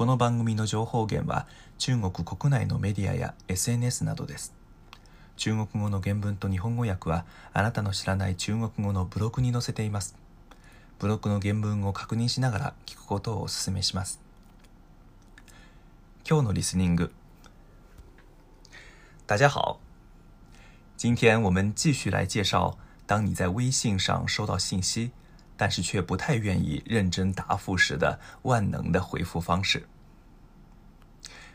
この番組の情報源は中国国内のメディアや SNS などです。中国語の原文と日本語訳はあなたの知らない中国語のブログに載せています。ブログの原文を確認しながら聞くことをお勧めします。今日のリスニング。大家好。今天我们继续来介绍，当你在微信上收到信息。但是却不太愿意认真答复时的万能的回复方式。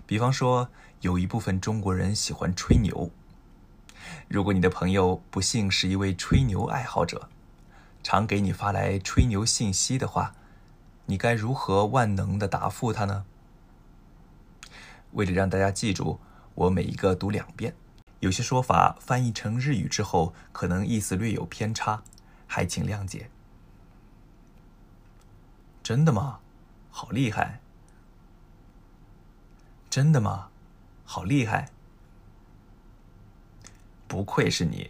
比方说，有一部分中国人喜欢吹牛。如果你的朋友不幸是一位吹牛爱好者，常给你发来吹牛信息的话，你该如何万能的答复他呢？为了让大家记住，我每一个读两遍。有些说法翻译成日语之后，可能意思略有偏差，还请谅解。真的吗？好厉害！真的吗？好厉害！不愧是你！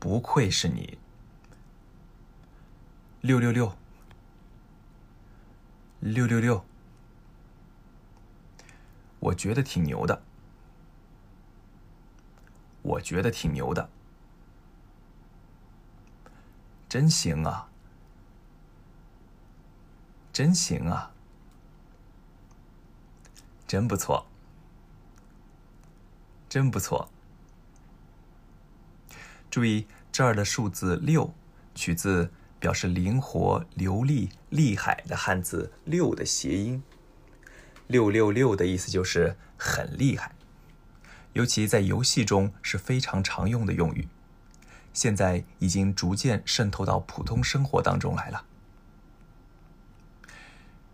不愧是你！六六六！六六六！我觉得挺牛的。我觉得挺牛的。真行啊！真行啊！真不错，真不错。注意这儿的数字六，取自表示灵活、流利、厉害的汉字“六”的谐音，“六六六”的意思就是很厉害。尤其在游戏中是非常常用的用语，现在已经逐渐渗透到普通生活当中来了。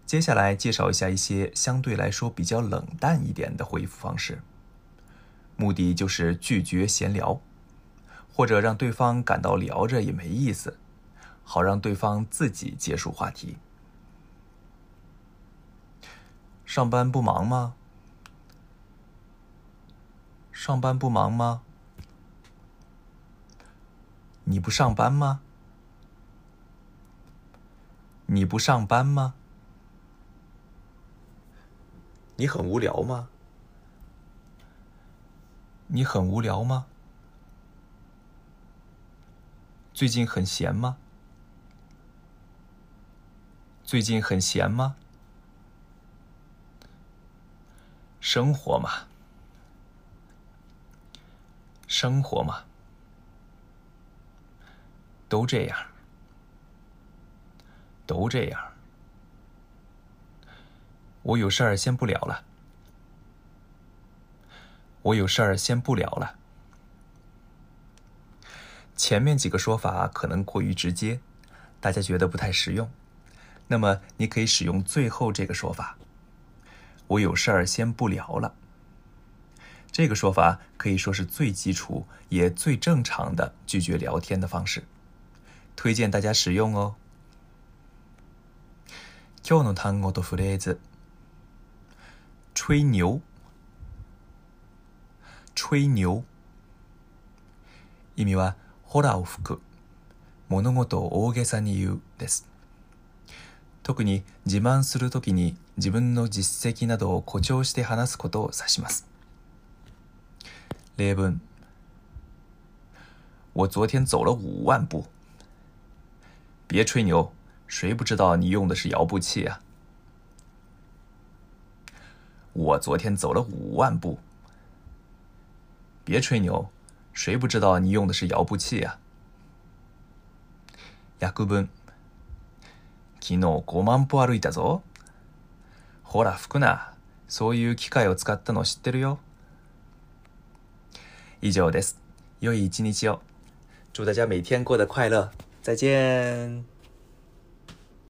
接下来介绍一下一些相对来说比较冷淡一点的回复方式，目的就是拒绝闲聊，或者让对方感到聊着也没意思，好让对方自己结束话题。上班不忙吗？上班不忙吗？你不上班吗？你不上班吗？你很无聊吗？你很无聊吗？最近很闲吗？最近很闲吗？生活嘛，生活嘛，都这样，都这样。我有事儿，先不聊了。我有事儿，先不聊了。前面几个说法可能过于直接，大家觉得不太实用。那么你可以使用最后这个说法：我有事儿，先不聊了。这个说法可以说是最基础也最正常的拒绝聊天的方式，推荐大家使用哦。今日の単語とフレーズ。吹牛吹牛意味はホラーを吹く物事を大げさに言うです特に自慢するときに自分の実績などを誇張して話すことを指します例文我昨天走了五万步别吹牛谁不知道你用的是遥步器啊我昨天走了五万步。别吹牛，谁不知道你用的是摇步器啊？約分。昨日五万歩歩いたぞ。ほら服な、そういう機械を使ったの知ってるよ。以上です。良い一日を。祝大家每天过得快乐。再见。